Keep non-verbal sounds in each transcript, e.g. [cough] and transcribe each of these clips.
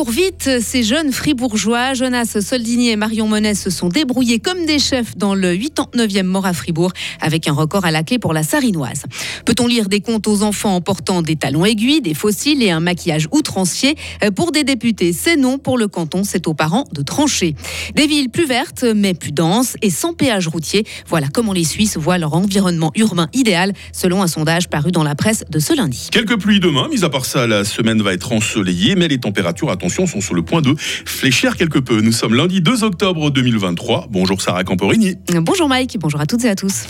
courent vite, ces jeunes fribourgeois. Jonas Soldini et Marion Monet se sont débrouillés comme des chefs dans le 89e mort à Fribourg, avec un record à la clé pour la sarinoise. Peut-on lire des contes aux enfants en portant des talons aiguilles, des fossiles et un maquillage outrancier? Pour des députés, c'est non. Pour le canton, c'est aux parents de trancher. Des villes plus vertes, mais plus denses et sans péage routier. Voilà comment les Suisses voient leur environnement urbain idéal, selon un sondage paru dans la presse de ce lundi. Quelques pluies demain, mis à part ça, la semaine va être ensoleillée, mais les températures, sont sur le point de fléchir quelque peu. Nous sommes lundi 2 octobre 2023. Bonjour Sarah Camporini. Bonjour Mike, bonjour à toutes et à tous.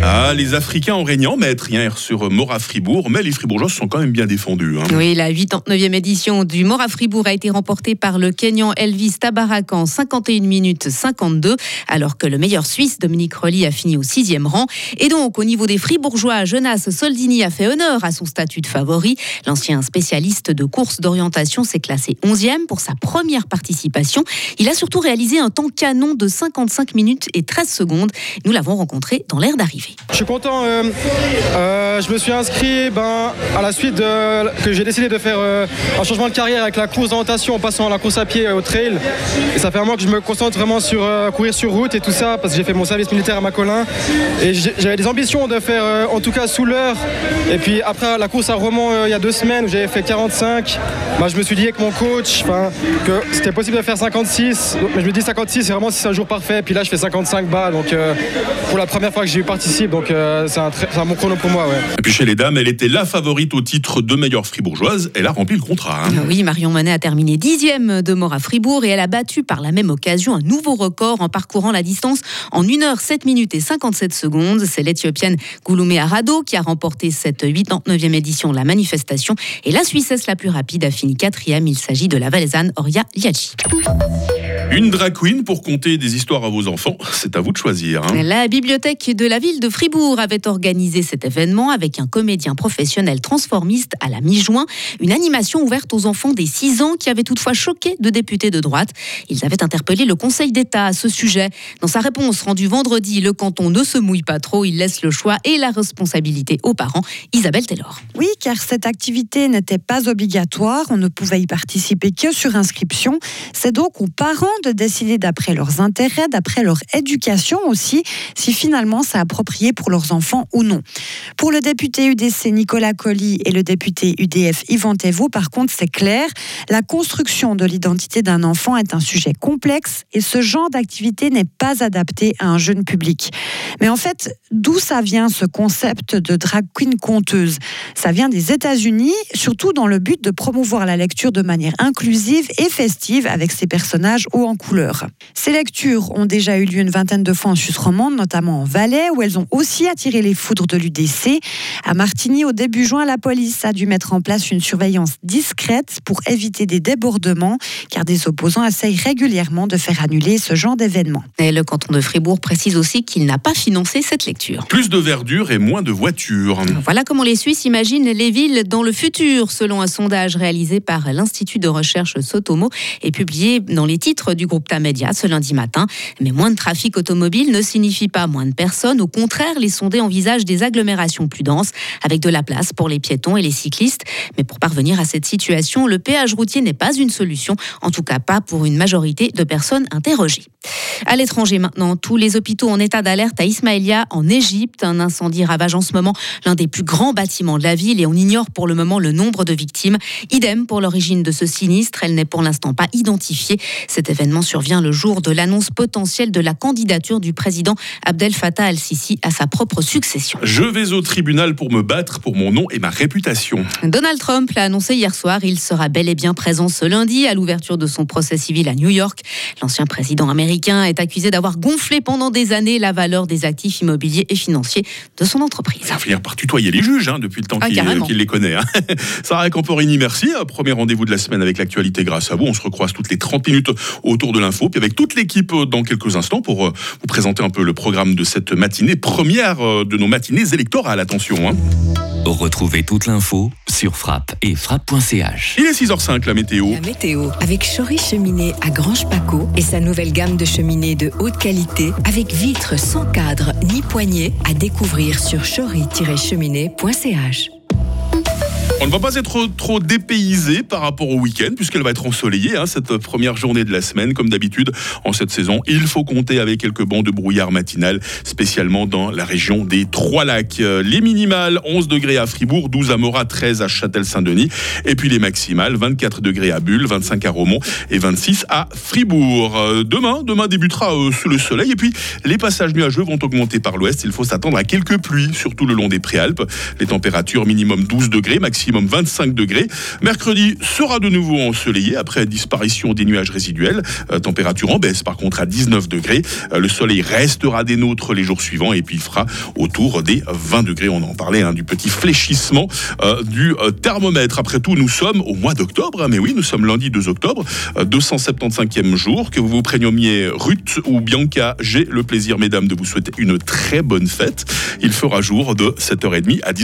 Ah, les Africains ont régné en maître hier sur Mora Fribourg, mais les Fribourgeois sont quand même bien défendus. Hein. Oui, la 89e édition du Mora Fribourg a été remportée par le Kenyan Elvis Tabarak en 51 minutes 52, alors que le meilleur Suisse, Dominique Rolly, a fini au sixième rang. Et donc, au niveau des Fribourgeois, Jonas Soldini a fait honneur à son statut de favori. L'ancien spécialiste de course d'orientation s'est classé 11e pour sa première participation. Il a surtout réalisé un temps canon de 55 minutes et 13 secondes. Nous l'avons rencontré dans l'air d'arrivée. Je suis content. Euh, euh, je me suis inscrit ben, à la suite que j'ai décidé de faire euh, un changement de carrière avec la course d'orientation en passant à la course à pied au trail. Ça fait un mois que je me concentre vraiment sur courir sur route et tout ça parce que j'ai fait mon service militaire à Macolin. Et j'avais des ambitions de faire en tout cas sous l'heure. Et puis après la course à Romans il y a deux semaines où j'avais fait 45, ben, je me suis dit avec mon coach que c'était possible de faire 56. Mais je me dis 56 c'est vraiment si c'est un jour parfait. Puis là je fais 55 bas. Donc pour la première fois que j'ai eu participé donc euh, c'est un, bon chrono pour moi. Et puis chez les dames, elle était la favorite au titre de meilleure fribourgeoise. Elle a rempli le contrat. Hein. Oui, Marion Monet a terminé dixième de mort à Fribourg et elle a battu par la même occasion un nouveau record en parcourant la distance en 1 h 7 minutes et 57 secondes. C'est l'Éthiopienne Gouloumé Arado qui a remporté cette 89e édition de la manifestation. Et la Suissesse la plus rapide a fini quatrième. Il s'agit de la Valaisanne Oria Liachi. Une drag queen pour conter des histoires à vos enfants, c'est à vous de choisir. Hein. La bibliothèque de la ville de Fribourg avait organisé cet événement avec un comédien professionnel transformiste à la mi-juin. Une animation ouverte aux enfants des 6 ans qui avait toutefois choqué de députés de droite. Ils avaient interpellé le Conseil d'État à ce sujet. Dans sa réponse rendue vendredi, le canton ne se mouille pas trop. Il laisse le choix et la responsabilité aux parents. Isabelle Taylor. Oui, car cette activité n'était pas obligatoire. On ne pouvait y participer que sur inscription. C'est donc aux parents de décider d'après leurs intérêts, d'après leur éducation aussi, si finalement c'est pour leurs enfants ou non. Pour le député UDC Nicolas Colli et le député UDF Yvan Thévaux, par contre, c'est clair, la construction de l'identité d'un enfant est un sujet complexe et ce genre d'activité n'est pas adapté à un jeune public. Mais en fait, d'où ça vient ce concept de drag queen conteuse? Ça vient des États-Unis, surtout dans le but de promouvoir la lecture de manière inclusive et festive avec ses personnages haut en couleur. Ces lectures ont déjà eu lieu une vingtaine de fois en Suisse romande, notamment en Valais, où elles ont aussi attiré les foudres de l'UDC. À Martigny, au début juin, la police a dû mettre en place une surveillance discrète pour éviter des débordements, car des opposants essayent régulièrement de faire annuler ce genre d'événement. Et le canton de Fribourg précise aussi qu'il n'a pas financé cette lecture. Plus de verdure et moins de voitures. Voilà comment les Suisses imaginent les villes dans le futur, selon un sondage réalisé par l'Institut de recherche Sotomo et publié dans les titres du groupe Tamedia ce lundi matin. Mais moins de trafic automobile ne signifie pas moins de personnes. Au contraire, les sondés envisagent des agglomérations plus denses, avec de la place pour les piétons et les cyclistes. Mais pour parvenir à cette situation, le péage routier n'est pas une solution, en tout cas pas pour une majorité de personnes interrogées. À l'étranger maintenant, tous les hôpitaux en état d'alerte à Ismaïlia, en Égypte. Un incendie ravage en ce moment l'un des plus grands bâtiments de la ville et on ignore pour le moment le nombre de victimes. Idem pour l'origine de ce sinistre, elle n'est pour l'instant pas identifiée. Cet événement survient le jour de l'annonce potentielle de la candidature du président Abdel Fattah al-Sisi sa propre succession. Je vais au tribunal pour me battre pour mon nom et ma réputation. Donald Trump l'a annoncé hier soir. Il sera bel et bien présent ce lundi à l'ouverture de son procès civil à New York. L'ancien président américain est accusé d'avoir gonflé pendant des années la valeur des actifs immobiliers et financiers de son entreprise. Il va finir par tutoyer les juges hein, depuis le temps ah, qu'il les connaît. Hein. [laughs] Sarah Camporini, merci. Premier rendez-vous de la semaine avec l'actualité grâce à vous. On se recroise toutes les 30 minutes autour de l'info, puis avec toute l'équipe euh, dans quelques instants pour euh, vous présenter un peu le programme de cette matinée, première euh, de nos matinées électorales. Attention. Hein. Retrouvez toute l'info sur frappe et frappe.ch. Il est 6h05, la météo. La météo, avec Chory Cheminée à Grange Paco et sa nouvelle gamme de cheminées de haute qualité, avec vitres sans cadre ni poignée, à découvrir sur chory-cheminée.ch. On ne va pas être trop dépaysé par rapport au week-end, puisqu'elle va être ensoleillée, hein, cette première journée de la semaine. Comme d'habitude, en cette saison, il faut compter avec quelques bancs de brouillard matinal, spécialement dans la région des Trois-Lacs. Les minimales, 11 degrés à Fribourg, 12 à Morat, 13 à Châtel-Saint-Denis. Et puis les maximales, 24 degrés à Bulle, 25 à Romont et 26 à Fribourg. Euh, demain, demain débutera euh, sous le soleil. Et puis, les passages nuageux vont augmenter par l'ouest. Il faut s'attendre à quelques pluies, surtout le long des Préalpes. Les températures minimum 12 degrés, maximum 25 degrés. Mercredi sera de nouveau ensoleillé après disparition des nuages résiduels. Euh, température en baisse par contre à 19 degrés. Euh, le soleil restera des nôtres les jours suivants et puis il fera autour des 20 degrés. On en parlait hein, du petit fléchissement euh, du thermomètre. Après tout, nous sommes au mois d'octobre. Hein, mais oui, nous sommes lundi 2 octobre, 275e jour. Que vous vous prénommiez Ruth ou Bianca, j'ai le plaisir, mesdames, de vous souhaiter une très bonne fête. Il fera jour de 7h30 à 19h.